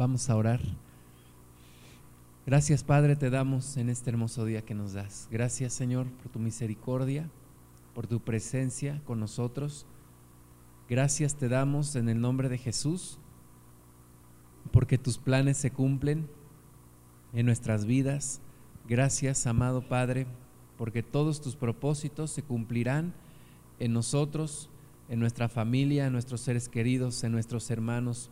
Vamos a orar. Gracias Padre te damos en este hermoso día que nos das. Gracias Señor por tu misericordia, por tu presencia con nosotros. Gracias te damos en el nombre de Jesús, porque tus planes se cumplen en nuestras vidas. Gracias, amado Padre, porque todos tus propósitos se cumplirán en nosotros, en nuestra familia, en nuestros seres queridos, en nuestros hermanos.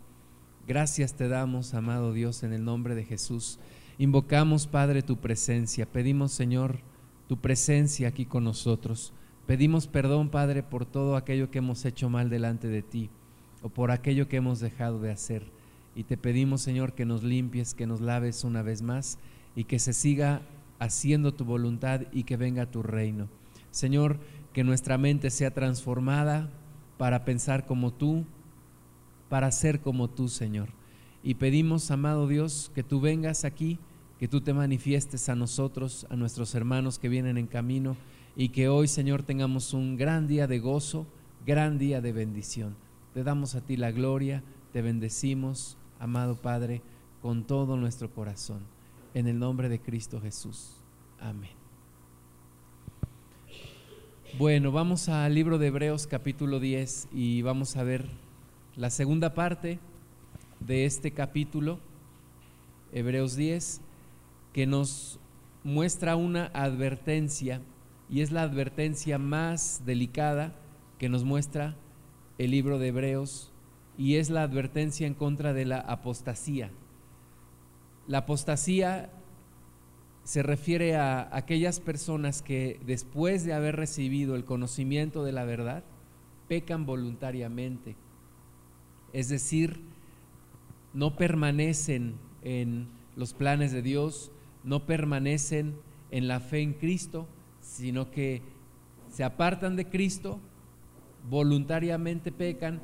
Gracias te damos, amado Dios, en el nombre de Jesús. Invocamos, Padre, tu presencia. Pedimos, Señor, tu presencia aquí con nosotros. Pedimos perdón, Padre, por todo aquello que hemos hecho mal delante de ti o por aquello que hemos dejado de hacer. Y te pedimos, Señor, que nos limpies, que nos laves una vez más y que se siga haciendo tu voluntad y que venga tu reino. Señor, que nuestra mente sea transformada para pensar como tú, para ser como tú, Señor. Y pedimos, amado Dios, que tú vengas aquí, que tú te manifiestes a nosotros, a nuestros hermanos que vienen en camino y que hoy, Señor, tengamos un gran día de gozo, gran día de bendición. Te damos a ti la gloria, te bendecimos, amado Padre, con todo nuestro corazón. En el nombre de Cristo Jesús. Amén. Bueno, vamos al libro de Hebreos capítulo 10 y vamos a ver la segunda parte de este capítulo, Hebreos 10, que nos muestra una advertencia y es la advertencia más delicada que nos muestra el libro de Hebreos y es la advertencia en contra de la apostasía. La apostasía se refiere a aquellas personas que después de haber recibido el conocimiento de la verdad, pecan voluntariamente. Es decir, no permanecen en los planes de Dios, no permanecen en la fe en Cristo, sino que se apartan de Cristo, voluntariamente pecan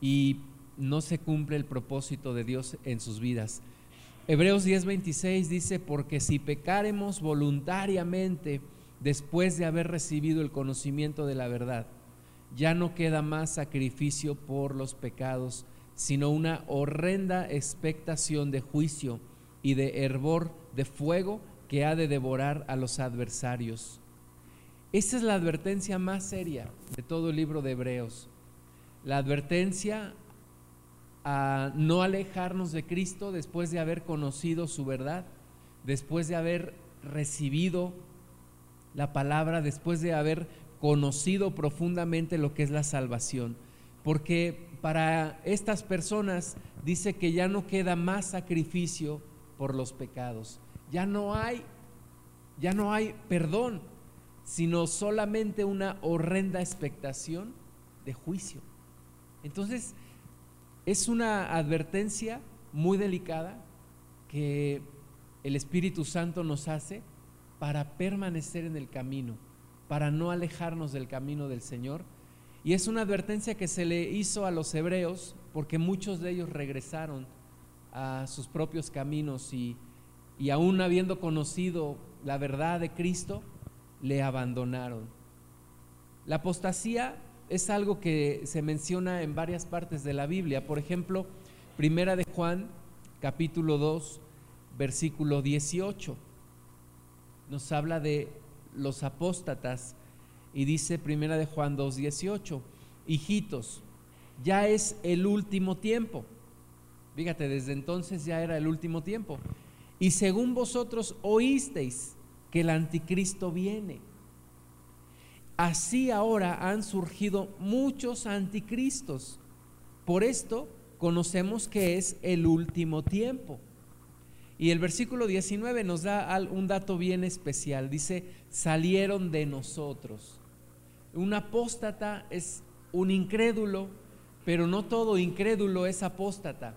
y no se cumple el propósito de Dios en sus vidas. Hebreos 10:26 dice, porque si pecaremos voluntariamente después de haber recibido el conocimiento de la verdad, ya no queda más sacrificio por los pecados, sino una horrenda expectación de juicio y de hervor de fuego que ha de devorar a los adversarios. Esa es la advertencia más seria de todo el libro de Hebreos. La advertencia a no alejarnos de Cristo después de haber conocido su verdad, después de haber recibido la palabra, después de haber conocido profundamente lo que es la salvación. Porque para estas personas dice que ya no queda más sacrificio por los pecados. Ya no hay ya no hay perdón, sino solamente una horrenda expectación de juicio. Entonces, es una advertencia muy delicada que el Espíritu Santo nos hace para permanecer en el camino, para no alejarnos del camino del Señor. Y es una advertencia que se le hizo a los hebreos porque muchos de ellos regresaron a sus propios caminos y, y aún habiendo conocido la verdad de Cristo, le abandonaron. La apostasía es algo que se menciona en varias partes de la Biblia. Por ejemplo, Primera de Juan, capítulo 2, versículo 18. Nos habla de los apóstatas y dice Primera de Juan 2, 18, hijitos, ya es el último tiempo. Fíjate, desde entonces ya era el último tiempo. Y según vosotros oísteis que el anticristo viene. Así ahora han surgido muchos anticristos. Por esto conocemos que es el último tiempo. Y el versículo 19 nos da un dato bien especial. Dice, salieron de nosotros. Un apóstata es un incrédulo, pero no todo incrédulo es apóstata.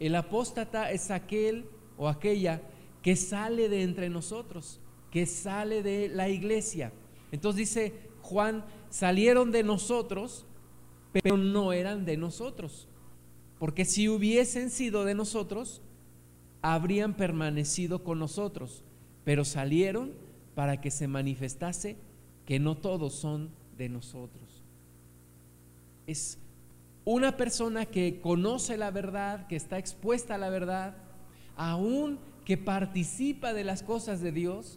El apóstata es aquel o aquella que sale de entre nosotros, que sale de la iglesia. Entonces dice Juan, salieron de nosotros, pero no eran de nosotros. Porque si hubiesen sido de nosotros, habrían permanecido con nosotros, pero salieron para que se manifestase que no todos son de nosotros. Es una persona que conoce la verdad, que está expuesta a la verdad, aún que participa de las cosas de Dios,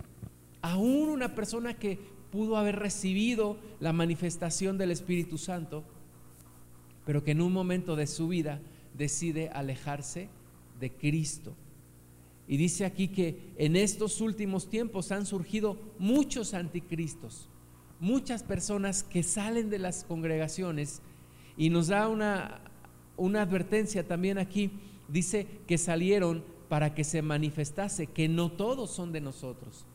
aún una persona que pudo haber recibido la manifestación del Espíritu Santo, pero que en un momento de su vida decide alejarse de Cristo. Y dice aquí que en estos últimos tiempos han surgido muchos anticristos, muchas personas que salen de las congregaciones y nos da una, una advertencia también aquí, dice que salieron para que se manifestase que no todos son de nosotros.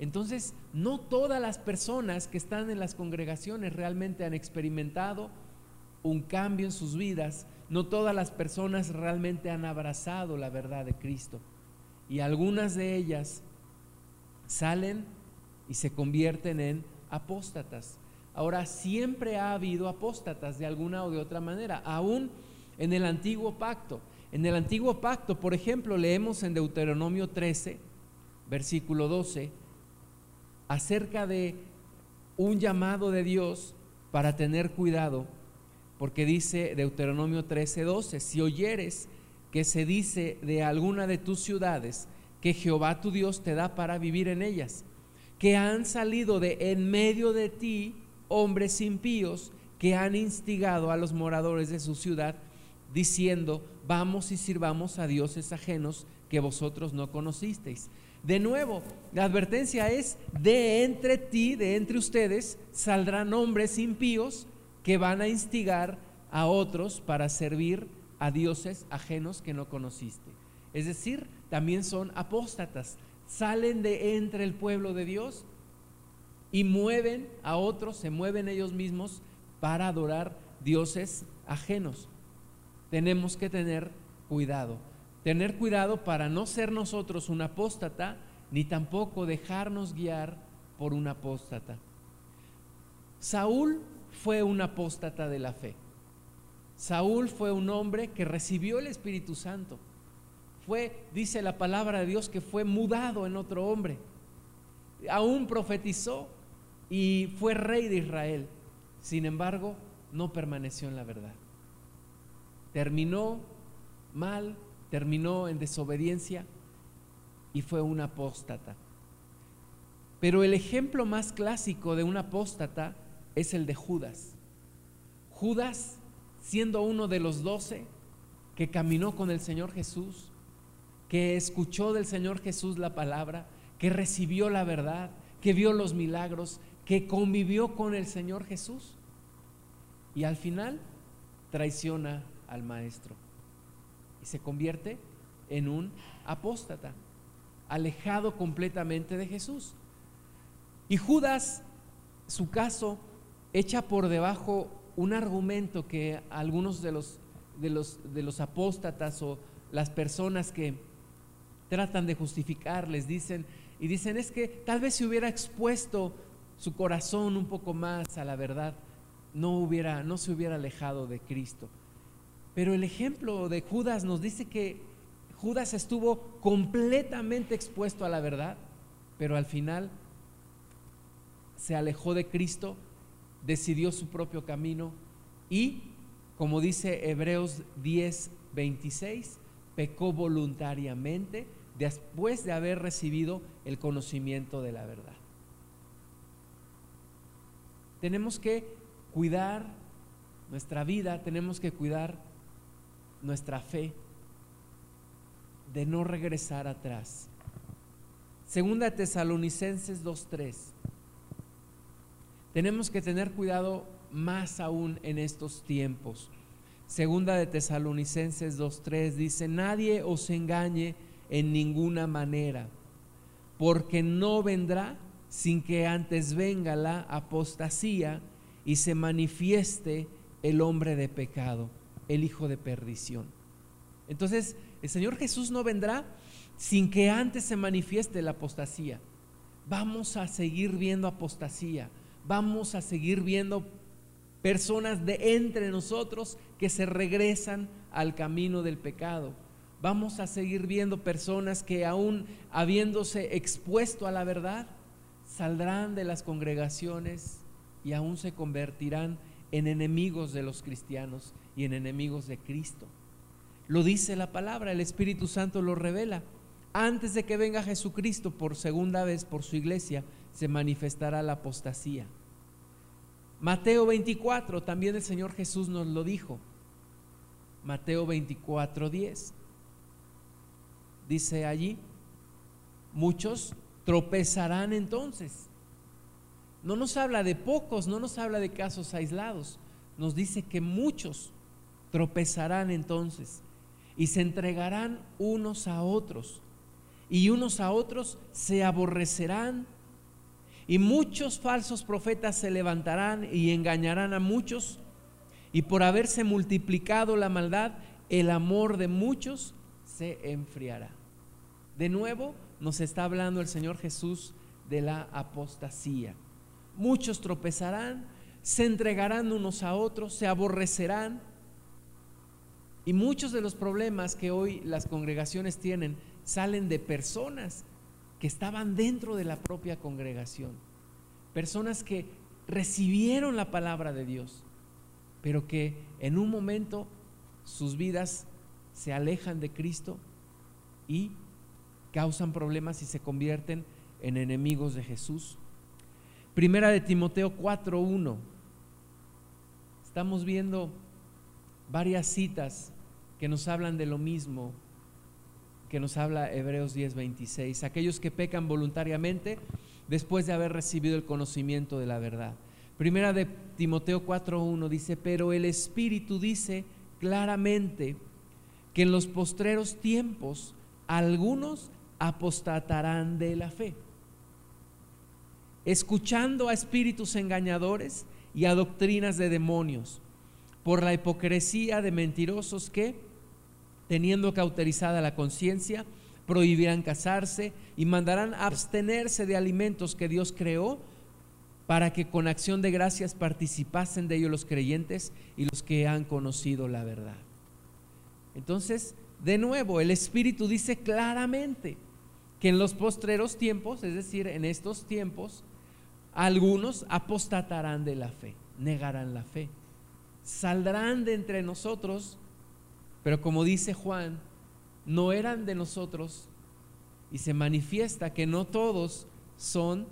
Entonces, no todas las personas que están en las congregaciones realmente han experimentado un cambio en sus vidas, no todas las personas realmente han abrazado la verdad de Cristo. Y algunas de ellas salen y se convierten en apóstatas. Ahora, siempre ha habido apóstatas de alguna o de otra manera, aún en el antiguo pacto. En el antiguo pacto, por ejemplo, leemos en Deuteronomio 13, versículo 12, acerca de un llamado de Dios para tener cuidado, porque dice Deuteronomio 13, 12, si oyeres que se dice de alguna de tus ciudades que Jehová tu Dios te da para vivir en ellas, que han salido de en medio de ti hombres impíos que han instigado a los moradores de su ciudad, diciendo, vamos y sirvamos a dioses ajenos que vosotros no conocisteis. De nuevo, la advertencia es, de entre ti, de entre ustedes, saldrán hombres impíos que van a instigar a otros para servir a dioses ajenos que no conociste. Es decir, también son apóstatas, salen de entre el pueblo de Dios y mueven a otros, se mueven ellos mismos para adorar dioses ajenos. Tenemos que tener cuidado, tener cuidado para no ser nosotros un apóstata, ni tampoco dejarnos guiar por un apóstata. Saúl fue un apóstata de la fe. Saúl fue un hombre que recibió el Espíritu Santo. Fue, dice la palabra de Dios, que fue mudado en otro hombre. Aún profetizó, y fue rey de Israel. Sin embargo, no permaneció en la verdad. Terminó mal, terminó en desobediencia y fue un apóstata. Pero el ejemplo más clásico de un apóstata es el de Judas. Judas, siendo uno de los doce que caminó con el Señor Jesús, que escuchó del Señor Jesús la palabra, que recibió la verdad, que vio los milagros, que convivió con el Señor Jesús y al final traiciona al maestro y se convierte en un apóstata, alejado completamente de Jesús. Y Judas, su caso, echa por debajo un argumento que algunos de los, de los, de los apóstatas o las personas que tratan de justificar les dicen, y dicen es que tal vez se hubiera expuesto su corazón un poco más a la verdad, no, hubiera, no se hubiera alejado de Cristo. Pero el ejemplo de Judas nos dice que Judas estuvo completamente expuesto a la verdad, pero al final se alejó de Cristo, decidió su propio camino y, como dice Hebreos 10, 26, pecó voluntariamente después de haber recibido el conocimiento de la verdad. Tenemos que cuidar nuestra vida, tenemos que cuidar nuestra fe de no regresar atrás. Segunda Tesalonicenses 2.3. Tenemos que tener cuidado más aún en estos tiempos. Segunda de Tesalonicenses 2.3 dice, nadie os engañe en ninguna manera, porque no vendrá sin que antes venga la apostasía y se manifieste el hombre de pecado, el hijo de perdición. Entonces, el Señor Jesús no vendrá sin que antes se manifieste la apostasía. Vamos a seguir viendo apostasía, vamos a seguir viendo personas de entre nosotros que se regresan al camino del pecado. Vamos a seguir viendo personas que aún habiéndose expuesto a la verdad, saldrán de las congregaciones y aún se convertirán en enemigos de los cristianos y en enemigos de Cristo. Lo dice la palabra, el Espíritu Santo lo revela. Antes de que venga Jesucristo por segunda vez por su iglesia, se manifestará la apostasía. Mateo 24, también el Señor Jesús nos lo dijo. Mateo 24, 10. Dice allí, muchos tropezarán entonces. No nos habla de pocos, no nos habla de casos aislados, nos dice que muchos tropezarán entonces y se entregarán unos a otros y unos a otros se aborrecerán y muchos falsos profetas se levantarán y engañarán a muchos y por haberse multiplicado la maldad, el amor de muchos se enfriará. De nuevo nos está hablando el Señor Jesús de la apostasía. Muchos tropezarán, se entregarán unos a otros, se aborrecerán. Y muchos de los problemas que hoy las congregaciones tienen salen de personas que estaban dentro de la propia congregación. Personas que recibieron la palabra de Dios, pero que en un momento sus vidas se alejan de Cristo y causan problemas y se convierten en enemigos de Jesús. Primera de Timoteo 4.1. Estamos viendo varias citas que nos hablan de lo mismo que nos habla Hebreos 10:26. Aquellos que pecan voluntariamente después de haber recibido el conocimiento de la verdad. Primera de Timoteo 4.1 dice, pero el Espíritu dice claramente que en los postreros tiempos algunos apostatarán de la fe, escuchando a espíritus engañadores y a doctrinas de demonios, por la hipocresía de mentirosos que, teniendo cauterizada la conciencia, prohibirán casarse y mandarán abstenerse de alimentos que Dios creó para que con acción de gracias participasen de ellos los creyentes y los que han conocido la verdad. Entonces, de nuevo, el Espíritu dice claramente, que en los postreros tiempos, es decir, en estos tiempos, algunos apostatarán de la fe, negarán la fe, saldrán de entre nosotros, pero como dice Juan, no eran de nosotros y se manifiesta que no todos son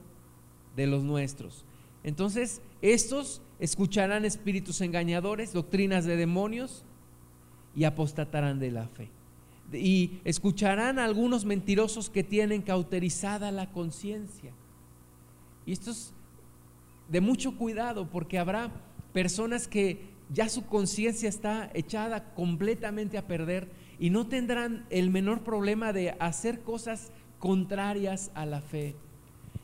de los nuestros. Entonces, estos escucharán espíritus engañadores, doctrinas de demonios y apostatarán de la fe y escucharán a algunos mentirosos que tienen cauterizada la conciencia. Y esto es de mucho cuidado porque habrá personas que ya su conciencia está echada completamente a perder y no tendrán el menor problema de hacer cosas contrarias a la fe.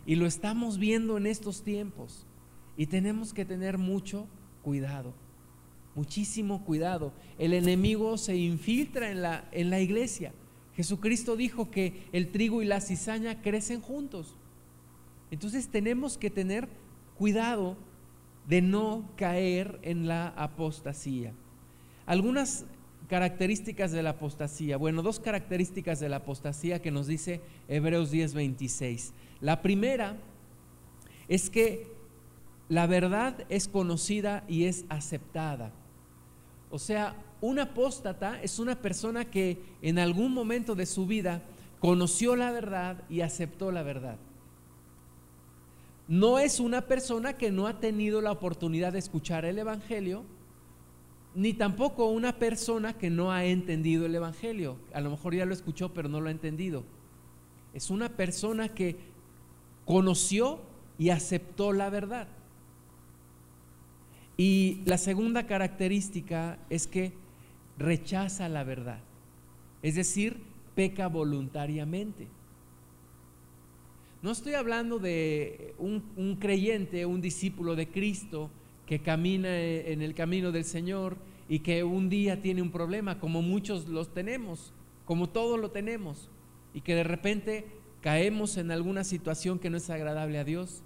Y lo estamos viendo en estos tiempos y tenemos que tener mucho cuidado muchísimo cuidado. El enemigo se infiltra en la, en la iglesia. Jesucristo dijo que el trigo y la cizaña crecen juntos. Entonces tenemos que tener cuidado de no caer en la apostasía. Algunas características de la apostasía. Bueno, dos características de la apostasía que nos dice Hebreos 10:26. La primera es que la verdad es conocida y es aceptada. O sea, un apóstata es una persona que en algún momento de su vida conoció la verdad y aceptó la verdad. No es una persona que no ha tenido la oportunidad de escuchar el Evangelio, ni tampoco una persona que no ha entendido el Evangelio. A lo mejor ya lo escuchó, pero no lo ha entendido. Es una persona que conoció y aceptó la verdad. Y la segunda característica es que rechaza la verdad, es decir, peca voluntariamente. No estoy hablando de un, creyente, un discípulo de Cristo que camina en el camino del Señor y que un día tiene un problema, como muchos los tenemos, como todos lo tenemos, y que de repente caemos en alguna situación que no es agradable a Dios.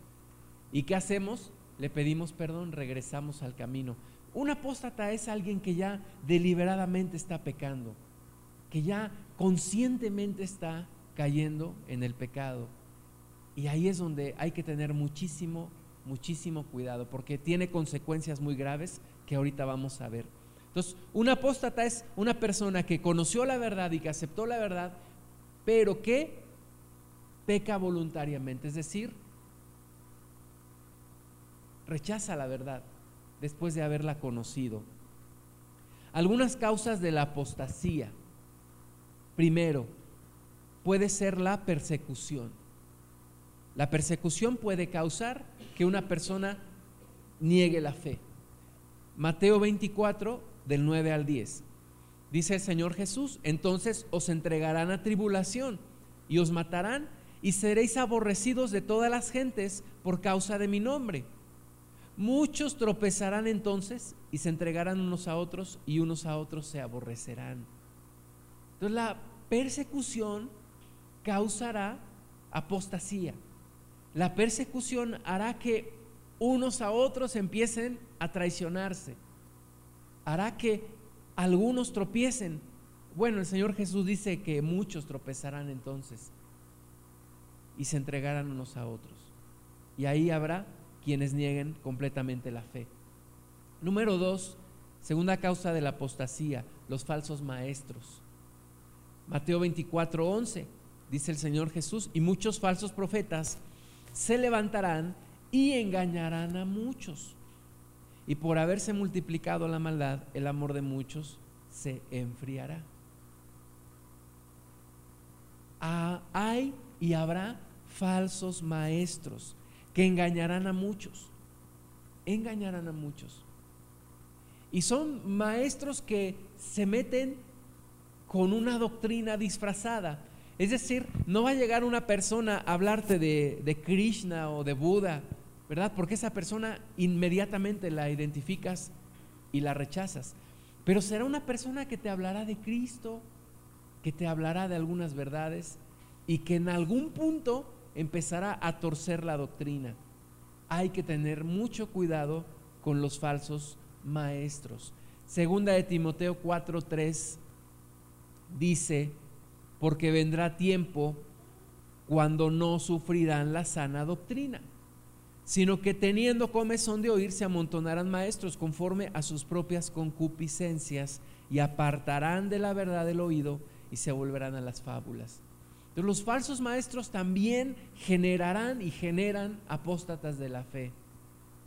¿Y qué hacemos? le pedimos perdón, regresamos al camino. Un apóstata es alguien que ya deliberadamente está pecando, que ya conscientemente está cayendo en el pecado. Y ahí es donde hay que tener muchísimo, muchísimo cuidado, porque tiene consecuencias muy graves que ahorita vamos a ver. Entonces, un apóstata es una persona que conoció la verdad y que aceptó la verdad, pero que peca voluntariamente, es decir, rechaza la verdad después de haberla conocido. Algunas causas de la apostasía. Primero, puede ser la persecución. La persecución puede causar que una persona niegue la fe. Mateo 24, del 9 al 10. Dice el Señor Jesús, entonces os entregarán a tribulación y os matarán y seréis aborrecidos de todas las gentes por causa de mi nombre. Muchos tropezarán entonces y se entregarán unos a otros y unos a otros se aborrecerán. Entonces la persecución causará apostasía. La persecución hará que unos a otros empiecen a traicionarse. Hará que algunos tropiecen. Bueno, el Señor Jesús dice que muchos tropezarán entonces y se entregarán unos a otros. Y ahí habrá quienes nieguen completamente la fe. Número dos, segunda causa de la apostasía, los falsos maestros. Mateo 24, 11, dice el Señor Jesús, y muchos falsos profetas se levantarán y engañarán a muchos. Y por haberse multiplicado la maldad, el amor de muchos se enfriará. Ah, hay y habrá falsos maestros que engañarán a muchos. Engañarán a muchos. Y son maestros que se meten con una doctrina disfrazada. Es decir, no va a llegar una persona a hablarte de, Krishna o de Buda, ¿verdad? Porque esa persona inmediatamente la identificas y la rechazas. Pero será una persona que te hablará de Cristo, que te hablará de algunas verdades y que en algún punto empezará a torcer la doctrina. Hay que tener mucho cuidado con los falsos maestros. Segunda de Timoteo 4:3 dice, porque vendrá tiempo cuando no sufrirán la sana doctrina, sino que teniendo comezón de oír se amontonarán maestros conforme a sus propias concupiscencias y apartarán de la verdad el oído y se volverán a las fábulas. Entonces los falsos maestros también generarán y generan apóstatas de la fe.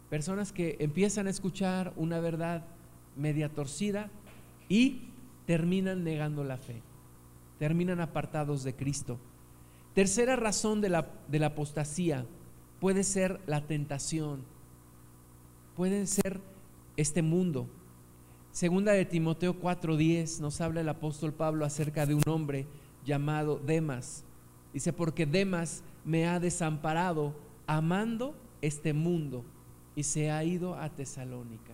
Personas que empiezan a escuchar una verdad media torcida y terminan negando la fe, terminan apartados de Cristo. Tercera razón de la, de la apostasía puede ser la tentación, puede ser este mundo. Segunda de Timoteo 4:10 nos habla el apóstol Pablo acerca de un hombre llamado Demas. Dice, porque Demas me ha desamparado amando este mundo y se ha ido a Tesalónica.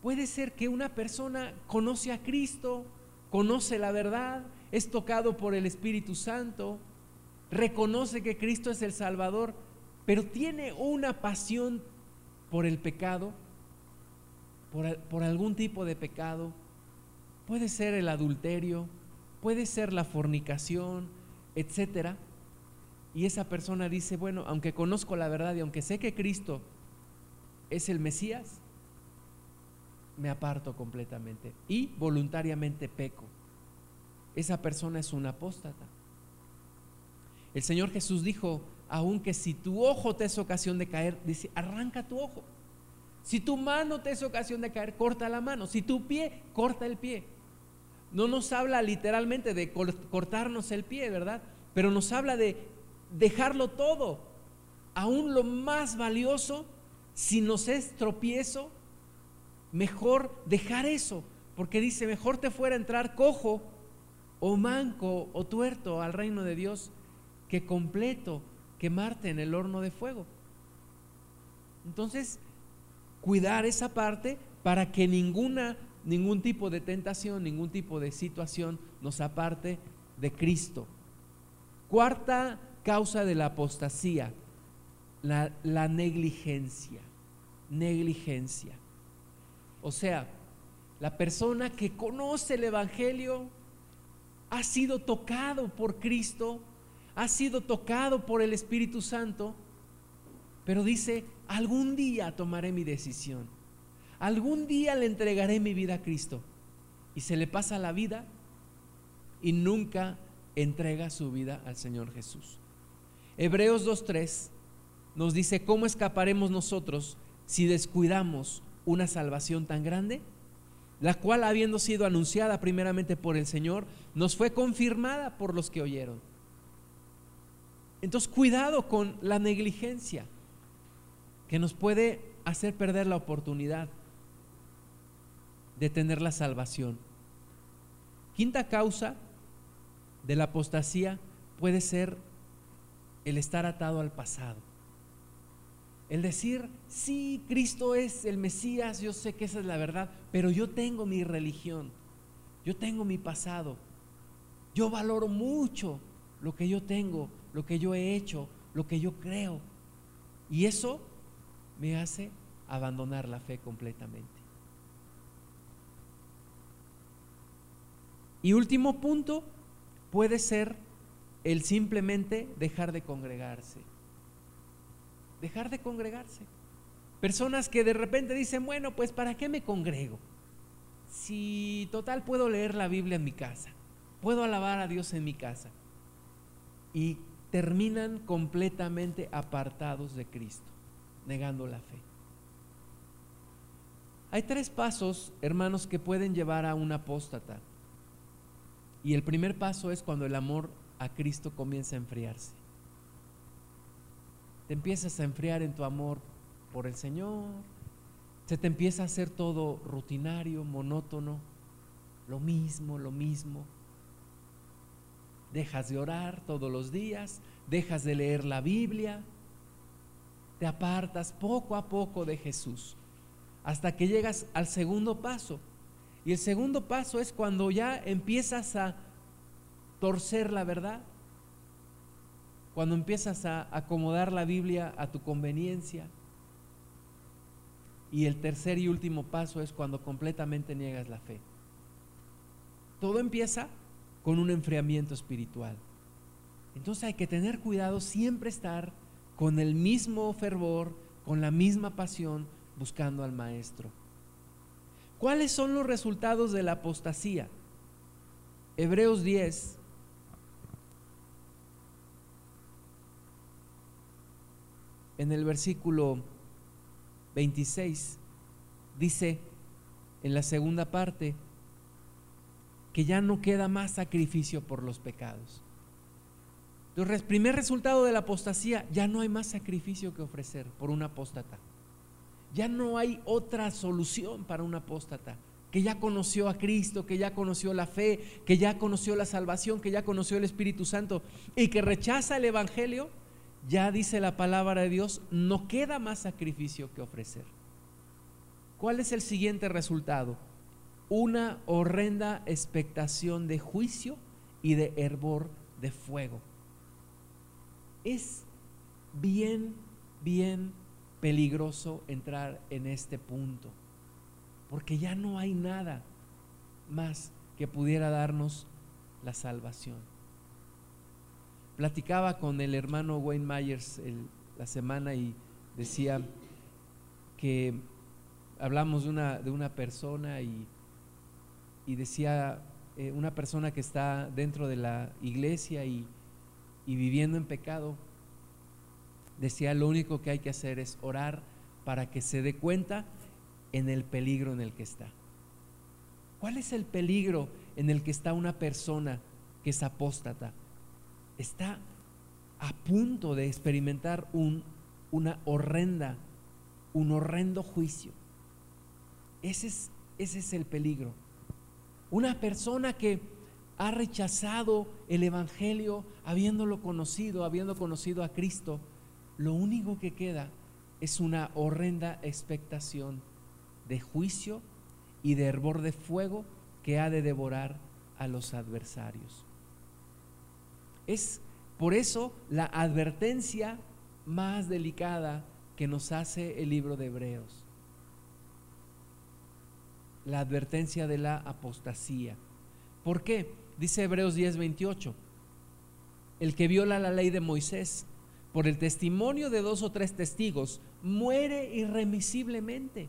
Puede ser que una persona conoce a Cristo, conoce la verdad, es tocado por el Espíritu Santo, reconoce que Cristo es el Salvador, pero tiene una pasión por el pecado, por, por algún tipo de pecado. Puede ser el adulterio, puede ser la fornicación, etcétera. Y esa persona dice, bueno, aunque conozco la verdad y aunque sé que Cristo es el Mesías, me aparto completamente y voluntariamente peco. Esa persona es un apóstata. El Señor Jesús dijo, aunque si tu ojo te es ocasión de caer, dice, arranca tu ojo. Si tu mano te es ocasión de caer, corta la mano. Si tu pie, corta el pie. No nos habla literalmente de cortarnos el pie, ¿verdad? Pero nos habla de dejarlo todo, aún lo más valioso si nos es tropiezo, mejor dejar eso, porque dice, mejor te fuera entrar cojo o manco o tuerto al reino de Dios que completo quemarte en el horno de fuego. Entonces, cuidar esa parte para que ninguna ningún tipo de tentación, ningún tipo de situación nos aparte de Cristo. Cuarta causa de la apostasía, la, negligencia. Negligencia. O sea, la persona que conoce el Evangelio ha sido tocado por Cristo, ha sido tocado por el Espíritu Santo, pero dice, algún día tomaré mi decisión. algún día le entregaré mi vida a Cristo. Y se le pasa la vida y nunca entrega su vida al Señor Jesús. Hebreos 2.3 nos dice, ¿cómo escaparemos nosotros si descuidamos una salvación tan grande? La cual, habiendo sido anunciada primeramente por el Señor, nos fue confirmada por los que oyeron. Entonces, cuidado con la negligencia que nos puede hacer perder la oportunidad de tener la salvación. Quinta causa de la apostasía puede ser el estar atado al pasado. El decir, sí, Cristo es el Mesías, yo sé que esa es la verdad, pero yo tengo mi religión, yo tengo mi pasado, yo valoro mucho lo que yo tengo, lo que yo he hecho, lo que yo creo. Y eso me hace abandonar la fe completamente. Y último punto, puede ser el simplemente dejar de congregarse. Dejar de congregarse. Personas que de repente dicen, bueno, pues ¿para qué me congrego? Si total puedo leer la Biblia en mi casa, puedo alabar a Dios en mi casa. Y terminan completamente apartados de Cristo, negando la fe. Hay tres pasos, hermanos, que pueden llevar a un apóstata. Y el primer paso es cuando el amor a Cristo comienza a enfriarse. Te empiezas a enfriar en tu amor por el Señor. Se te empieza a hacer todo rutinario, monótono, lo mismo, lo mismo. Dejas de orar todos los días, dejas de leer la Biblia, te apartas poco a poco de Jesús, hasta que llegas al segundo paso, y el segundo paso es cuando ya empiezas a torcer la verdad, cuando empiezas a acomodar la Biblia a tu conveniencia. Y el tercer y último paso es cuando completamente niegas la fe. Todo empieza con un enfriamiento espiritual. Entonces hay que tener cuidado, siempre estar con el mismo fervor, con la misma pasión, buscando al Maestro. ¿Cuáles son los resultados de la apostasía? Hebreos 10. En el versículo 26 dice en la segunda parte que ya no queda más sacrificio por los pecados. El primer resultado de la apostasía, ya no hay más sacrificio que ofrecer por un apóstata. Ya no hay otra solución para un apóstata que ya conoció a Cristo, que ya conoció la fe, que ya conoció la salvación, que ya conoció el Espíritu Santo y que rechaza el Evangelio, ya dice la palabra de Dios, no queda más sacrificio que ofrecer. ¿Cuál es el siguiente resultado? Una horrenda expectación de juicio y de hervor de fuego. Es bien, bien peligroso entrar en este punto, porque ya no hay nada más que pudiera darnos la salvación. Platicaba con el hermano Wayne Myers la semana y decía que hablamos de una, de una persona y, y decía eh, una persona que está dentro de la iglesia y, y viviendo en pecado, decía, lo único que hay que hacer es orar para que se dé cuenta en el peligro en el que está. ¿Cuál es el peligro en el que está una persona que es apóstata? Está a punto de experimentar un, una horrenda, un horrendo juicio. Ese es, ese es el peligro. Una persona que ha rechazado el Evangelio habiéndolo conocido, habiendo conocido a Cristo, lo único que queda es una horrenda expectación de juicio y de hervor de fuego que ha de devorar a los adversarios. Es por eso la advertencia más delicada que nos hace el libro de Hebreos. La advertencia de la apostasía. ¿Por qué? Dice Hebreos 10:28. El que viola la ley de Moisés por el testimonio de dos o tres testigos, muere irremisiblemente.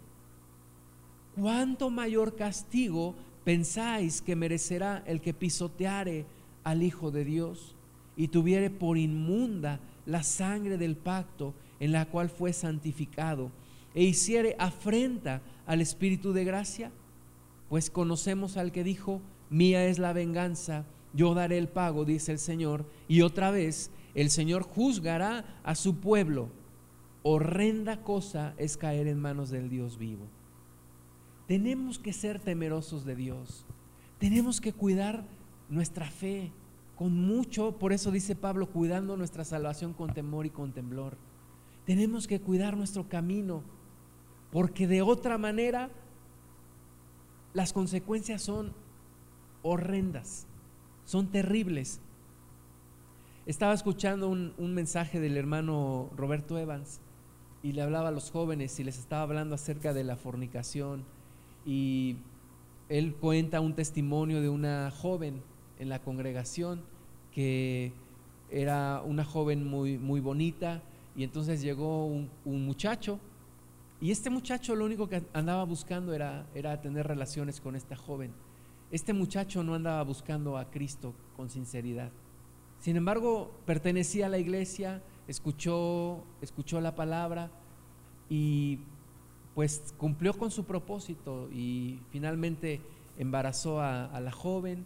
¿cuánto mayor castigo pensáis que merecerá el que pisoteare al Hijo de Dios y tuviere por inmunda la sangre del pacto en la cual fue santificado e hiciere afrenta al Espíritu de gracia? Pues conocemos al que dijo, mía es la venganza, yo daré el pago, dice el Señor, y otra vez el Señor juzgará a su pueblo. Horrenda cosa es caer en manos del Dios vivo. Tenemos que ser temerosos de Dios. Tenemos que cuidar nuestra fe con mucho, por eso dice Pablo, cuidando nuestra salvación con temor y con temblor. Tenemos que cuidar nuestro camino, porque de otra manera las consecuencias son horrendas, son terribles. Estaba escuchando un, un, mensaje del hermano Roberto Evans y le hablaba a los jóvenes y les estaba hablando acerca de la fornicación y él cuenta un testimonio de una joven en la congregación que era una joven muy, muy bonita y entonces llegó un, muchacho y este muchacho lo único que andaba buscando era, era tener relaciones con esta joven. Este muchacho no andaba buscando a Cristo con sinceridad. Sin embargo, pertenecía a la iglesia, escuchó, escuchó la palabra y pues cumplió con su propósito y finalmente embarazó a, la joven.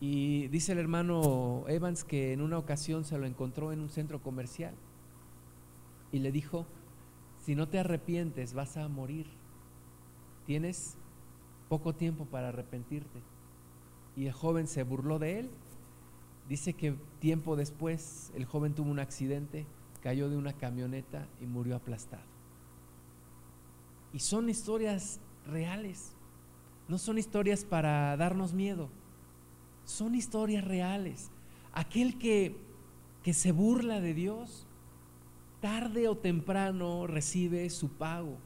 Y dice el hermano Evans que en una ocasión se lo encontró en un centro comercial y le dijo, si no te arrepientes vas a morir, tienes poco tiempo para arrepentirte. Y el joven se burló de él. Dice que tiempo después el joven tuvo un accidente, cayó de una camioneta y murió aplastado. Y son historias reales. No son historias para darnos miedo. Son historias reales. Aquel que, que se burla de Dios, tarde o temprano recibe su pago.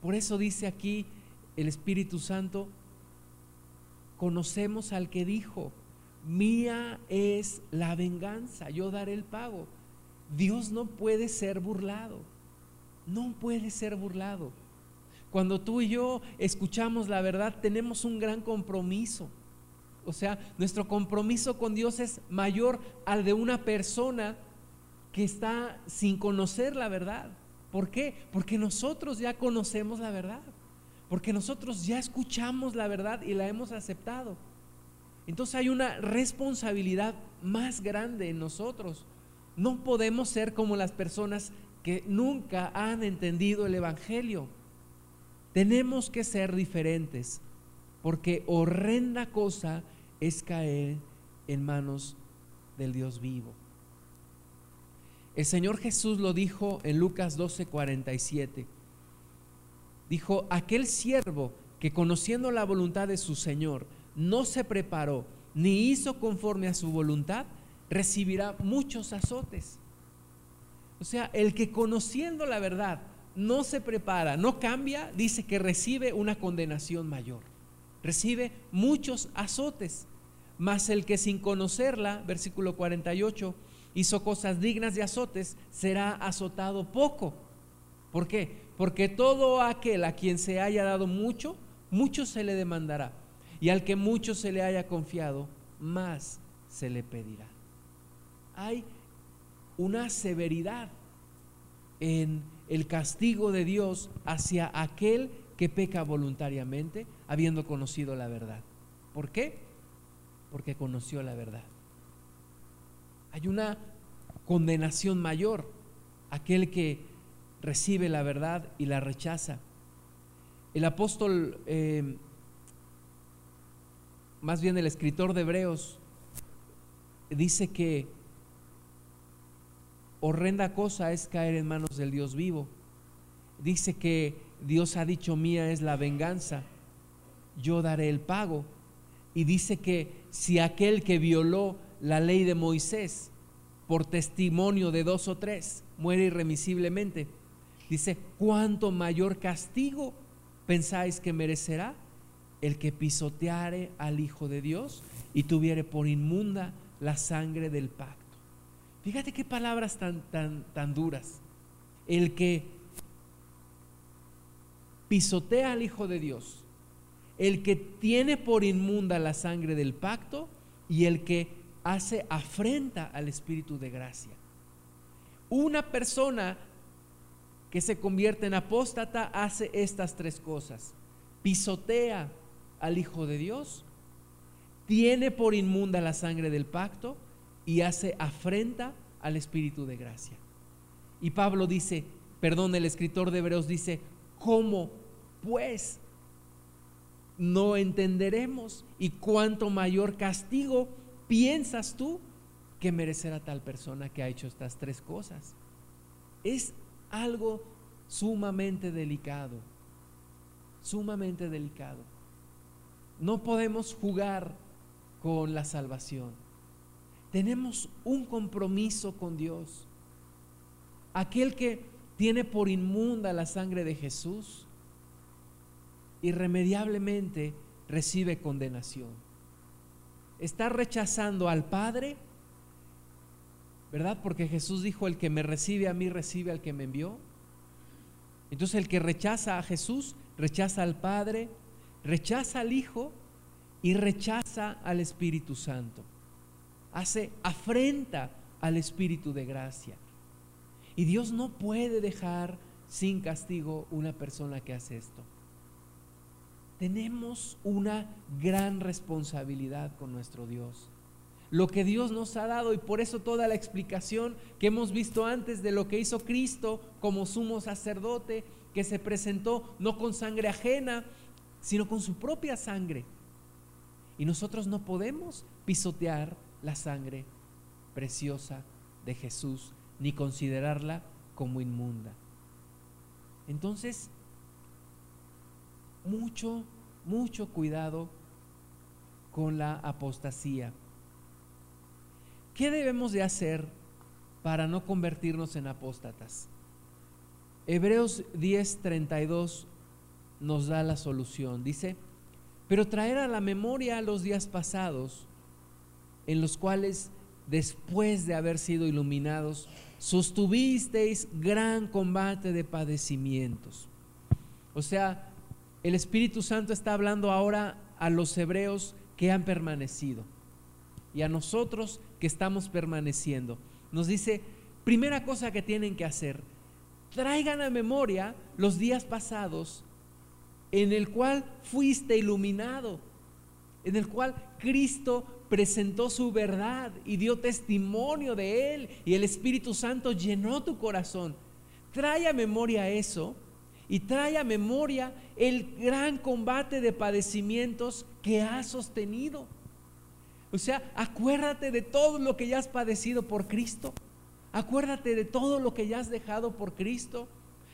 Por eso dice aquí el Espíritu Santo, conocemos al que dijo, mía es la venganza, yo daré el pago. Dios no puede ser burlado, no puede ser burlado. Cuando tú y yo escuchamos la verdad, tenemos un gran compromiso. O sea, nuestro compromiso con Dios es mayor al de una persona que está sin conocer la verdad. ¿Por qué? Porque nosotros ya conocemos la verdad. Porque nosotros ya escuchamos la verdad y la hemos aceptado. Entonces hay una responsabilidad más grande en nosotros. No podemos ser como las personas que nunca han entendido el Evangelio. Tenemos que ser diferentes, porque horrenda cosa es caer en manos del Dios vivo. El Señor Jesús lo dijo en Lucas 12:47. Dijo, aquel siervo que conociendo la voluntad de su Señor no se preparó ni hizo conforme a su voluntad, recibirá muchos azotes. O sea, el que conociendo la verdad no se prepara, no cambia, dice que recibe una condenación mayor. Recibe muchos azotes. Mas el que sin conocerla, versículo 48, hizo cosas dignas de azotes, será azotado poco. ¿Por qué? Porque todo aquel a quien se haya dado mucho, mucho se le demandará. Y al que mucho se le haya confiado, más se le pedirá. Hay una severidad en el castigo de Dios hacia aquel que peca voluntariamente, habiendo conocido la verdad. ¿Por qué? Porque conoció la verdad. Hay una condenación mayor, aquel que recibe la verdad y la rechaza. El apóstol, eh, más bien el escritor de Hebreos, dice que horrenda cosa es caer en manos del Dios vivo. Dice que Dios ha dicho mía es la venganza, yo daré el pago. Y dice que si aquel que violó la ley de Moisés por testimonio de dos o tres muere irremisiblemente, dice, ¿cuánto mayor castigo pensáis que merecerá el que pisoteare al Hijo de Dios y tuviere por inmunda la sangre del pacto? Fíjate qué palabras tan, tan, tan duras. El que pisotea al Hijo de Dios, el que tiene por inmunda la sangre del pacto y el que hace afrenta al Espíritu de gracia. Una persona que se convierte en apóstata hace estas tres cosas. Pisotea al Hijo de Dios, tiene por inmunda la sangre del pacto y hace afrenta al Espíritu de gracia. Y Pablo dice, perdón, el escritor de Hebreos dice, ¿cómo pues no entenderemos? ¿Y cuánto mayor castigo piensas tú que merecerá tal persona que ha hecho estas tres cosas? Es algo sumamente delicado, sumamente delicado. No podemos jugar con la salvación. Tenemos un compromiso con Dios. Aquel que tiene por inmunda la sangre de Jesús, irremediablemente recibe condenación. Está rechazando al Padre, ¿verdad? Porque Jesús dijo, el que me recibe a mí recibe al que me envió. Entonces el que rechaza a Jesús, rechaza al Padre, rechaza al Hijo y rechaza al Espíritu Santo. Hace afrenta al Espíritu de gracia. Y Dios no puede dejar sin castigo una persona que hace esto. Tenemos una gran responsabilidad con nuestro Dios. Lo que Dios nos ha dado y por eso toda la explicación que hemos visto antes de lo que hizo Cristo como sumo sacerdote, que se presentó no con sangre ajena, sino con su propia sangre y nosotros no podemos pisotear la sangre preciosa de Jesús ni considerarla como inmunda. Entonces, mucho, mucho cuidado con la apostasía. ¿Qué debemos de hacer para no convertirnos en apóstatas? Hebreos 10:32 nos da la solución. Dice, pero traer a la memoria los días pasados en los cuales después de haber sido iluminados, sostuvisteis gran combate de padecimientos. O sea, el Espíritu Santo está hablando ahora a los hebreos que han permanecido y a nosotros que estamos permaneciendo. Nos dice, primera cosa que tienen que hacer, traigan a memoria los días pasados en el cual fuiste iluminado, en el cual Cristo presentó su verdad y dio testimonio de Él y el Espíritu Santo llenó tu corazón. Trae a memoria eso y trae a memoria el gran combate de padecimientos que has sostenido. O sea, acuérdate de todo lo que ya has padecido por Cristo. Acuérdate de todo lo que ya has dejado por Cristo.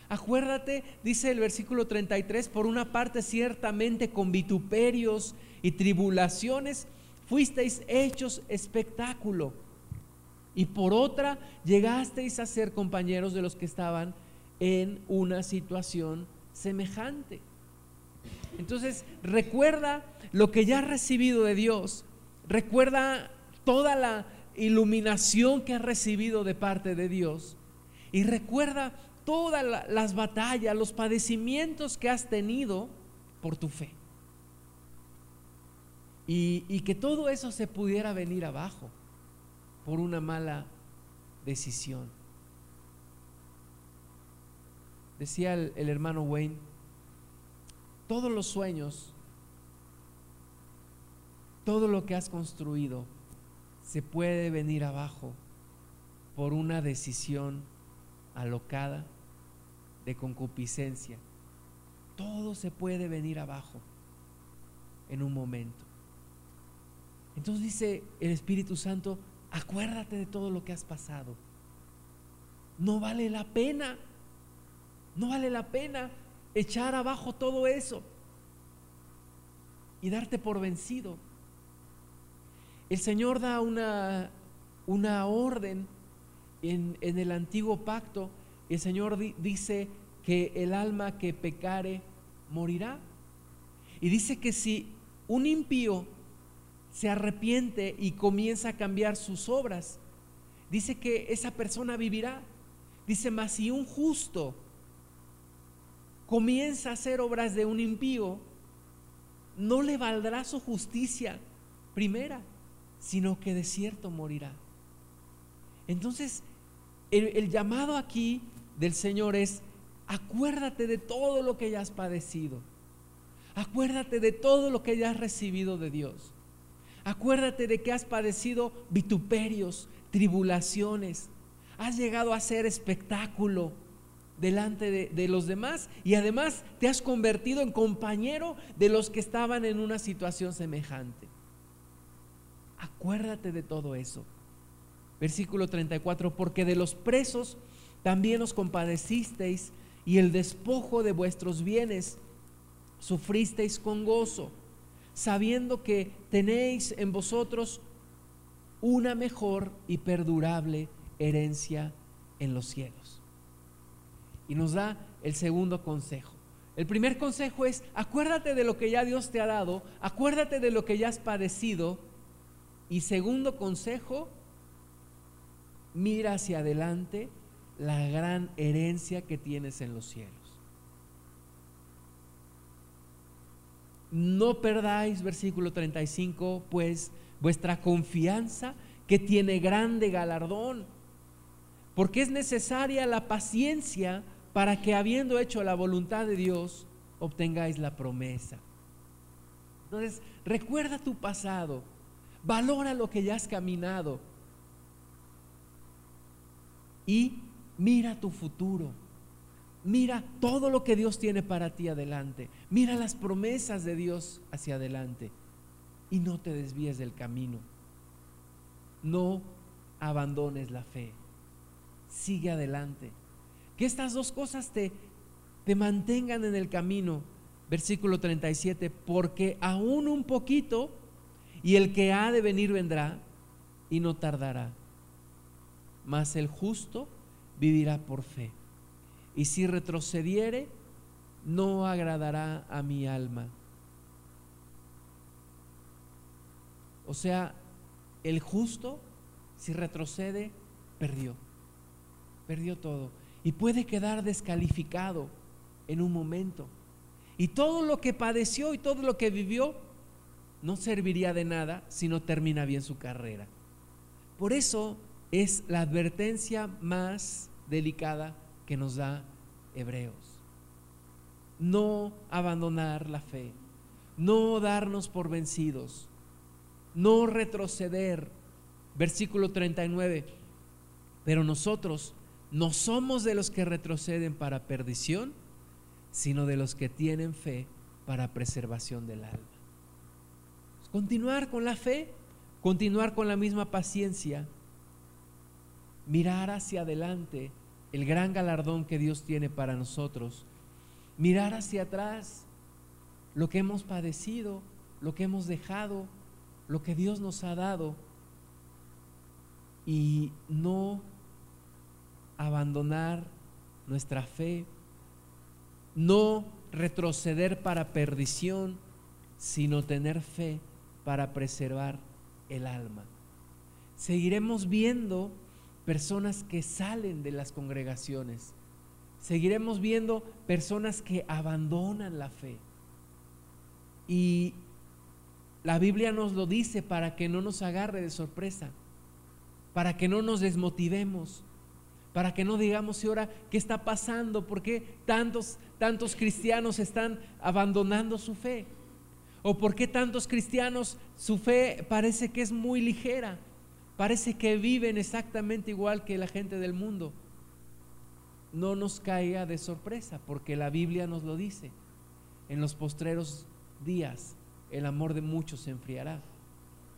Acuérdate, dice el versículo 33, por una parte ciertamente con vituperios y tribulaciones fuisteis hechos espectáculo. Y por otra llegasteis a ser compañeros de los que estaban en una situación semejante. Entonces, recuerda lo que ya has recibido de Dios. Recuerda toda la iluminación que has recibido de parte de Dios. Y recuerda todas las batallas, los padecimientos que has tenido por tu fe. Y, que todo eso se pudiera venir abajo por una mala decisión. Decía el hermano Wayne, todos los sueños, todo lo que has construido, se puede venir abajo por una decisión alocada de concupiscencia. Todo se puede venir abajo en un momento. Entonces dice el Espíritu Santo, acuérdate de todo lo que has pasado. No vale la pena, no vale la pena echar abajo todo eso y darte por vencido. El Señor da una, una orden en, en el antiguo pacto el Señor dice que el alma que pecare morirá. Y dice que si un impío se arrepiente y comienza a cambiar sus obras, dice que esa persona vivirá. Dice, más si un justo comienza a hacer obras de un impío, no le valdrá su justicia primera, sino que de cierto morirá. Entonces, el, el, llamado aquí del Señor es, acuérdate de todo lo que ya has padecido. Acuérdate de todo lo que ya has recibido de Dios. Acuérdate de que has padecido vituperios, tribulaciones. Has llegado a ser espectáculo delante de, de, los demás y además te has convertido en compañero de los que estaban en una situación semejante. Acuérdate de todo eso. Versículo 34, porque de los presos también os compadecisteis y el despojo de vuestros bienes sufristeis con gozo, sabiendo que tenéis en vosotros una mejor y perdurable herencia en los cielos. Y nos da el segundo consejo. El primer consejo es, acuérdate de lo que ya Dios te ha dado, acuérdate de lo que ya has padecido. Y segundo consejo, mira hacia adelante la gran herencia que tienes en los cielos. No perdáis, versículo 35, pues vuestra confianza que tiene grande galardón, porque es necesaria la paciencia para que habiendo hecho la voluntad de Dios, obtengáis la promesa. Entonces, recuerda tu pasado, valora lo que ya has caminado y mira tu futuro. Mira todo lo que Dios tiene para ti adelante. Mira las promesas de Dios hacia adelante. Y no te desvíes del camino. No abandones la fe. Sigue adelante. Que estas dos cosas te, te mantengan en el camino. Versículo 37. Porque aún un poquito y el que ha de venir vendrá y no tardará. Mas el justo vivirá por fe y si retrocediere, no agradará a mi alma. O sea, el justo, si retrocede, perdió. Perdió todo. Y puede quedar descalificado en un momento. Y todo lo que padeció y todo lo que vivió no serviría de nada si no termina bien su carrera. Por eso es la advertencia más delicada que nos da Hebreos. No abandonar la fe, no darnos por vencidos, no retroceder. Versículo 39. Pero nosotros no somos de los que retroceden para perdición, sino de los que tienen fe para preservación del alma. Continuar con la fe, continuar con la misma paciencia, mirar hacia adelante el gran galardón que Dios tiene para nosotros, mirar hacia atrás lo que hemos padecido, lo que hemos dejado, lo que Dios nos ha dado y no abandonar nuestra fe, no retroceder para perdición, sino tener fe para preservar el alma. Seguiremos viendo personas que salen de las congregaciones. Seguiremos viendo personas que abandonan la fe. Y la Biblia nos lo dice para que no nos agarre de sorpresa, para que no nos desmotivemos, para que no digamos, ¿y ahora qué está pasando? ¿Por qué tantos, tantos cristianos están abandonando su fe? ¿O por qué tantos cristianos su fe parece que es muy ligera? Parece que viven exactamente igual que la gente del mundo. No nos caiga de sorpresa, porque la Biblia nos lo dice. En los postreros días el amor de muchos se enfriará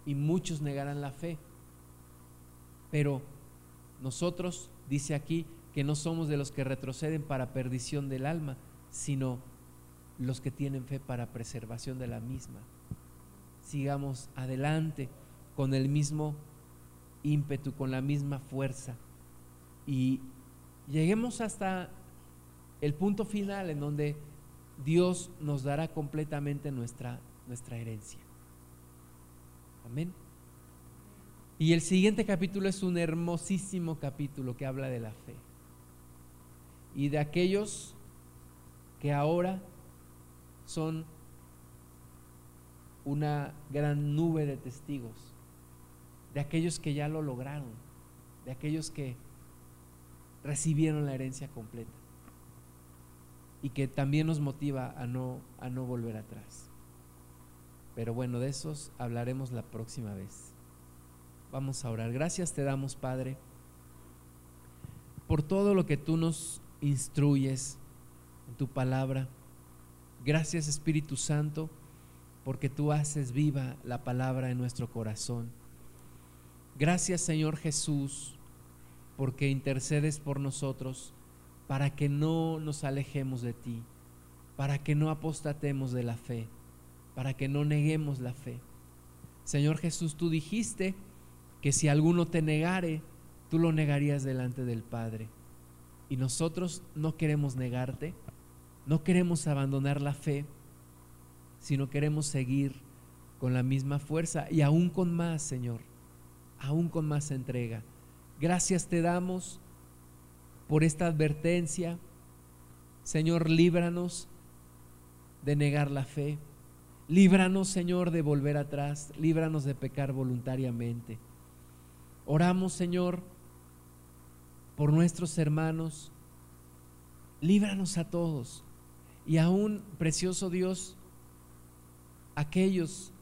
y muchos negarán la fe. Pero nosotros, dice aquí, que no somos de los que retroceden para perdición del alma, sino los que tienen fe para preservación de la misma. Sigamos adelante con el mismo ímpetu, con la misma fuerza. Y lleguemos hasta el punto final en donde Dios nos dará completamente nuestra, nuestra herencia. Amén. Y el siguiente capítulo es un hermosísimo capítulo que habla de la fe y de aquellos que ahora son una gran nube de testigos, de aquellos que ya lo lograron, de aquellos que recibieron la herencia completa y que también nos motiva a no, a no volver atrás. Pero bueno, de esos hablaremos la próxima vez. Vamos a orar. Gracias te damos, Padre, por todo lo que tú nos instruyes en tu palabra. Gracias, Espíritu Santo, porque tú haces viva la palabra en nuestro corazón. Gracias, Señor Jesús, porque intercedes por nosotros para que no nos alejemos de ti, para que no apostatemos de la fe, para que no neguemos la fe. Señor Jesús, tú dijiste que si alguno te negare, tú lo negarías delante del Padre. Y nosotros no queremos negarte, no queremos abandonar la fe, sino queremos seguir con la misma fuerza y aún con más, Señor, aún con más entrega. Gracias te damos por esta advertencia. Señor, líbranos de negar la fe. Líbranos, Señor, de volver atrás. Líbranos de pecar voluntariamente. Oramos, Señor, por nuestros hermanos. Líbranos a todos. Y aún, precioso Dios, aquellos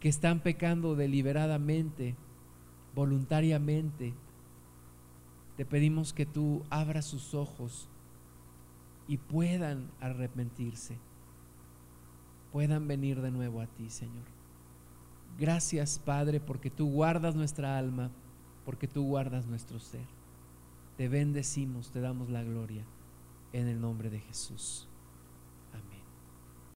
que están pecando deliberadamente, voluntariamente, te pedimos que tú abras sus ojos y puedan arrepentirse, puedan venir de nuevo a ti, Señor. Gracias, Padre, porque tú guardas nuestra alma, porque tú guardas nuestro ser. Te bendecimos, te damos la gloria en el nombre de Jesús.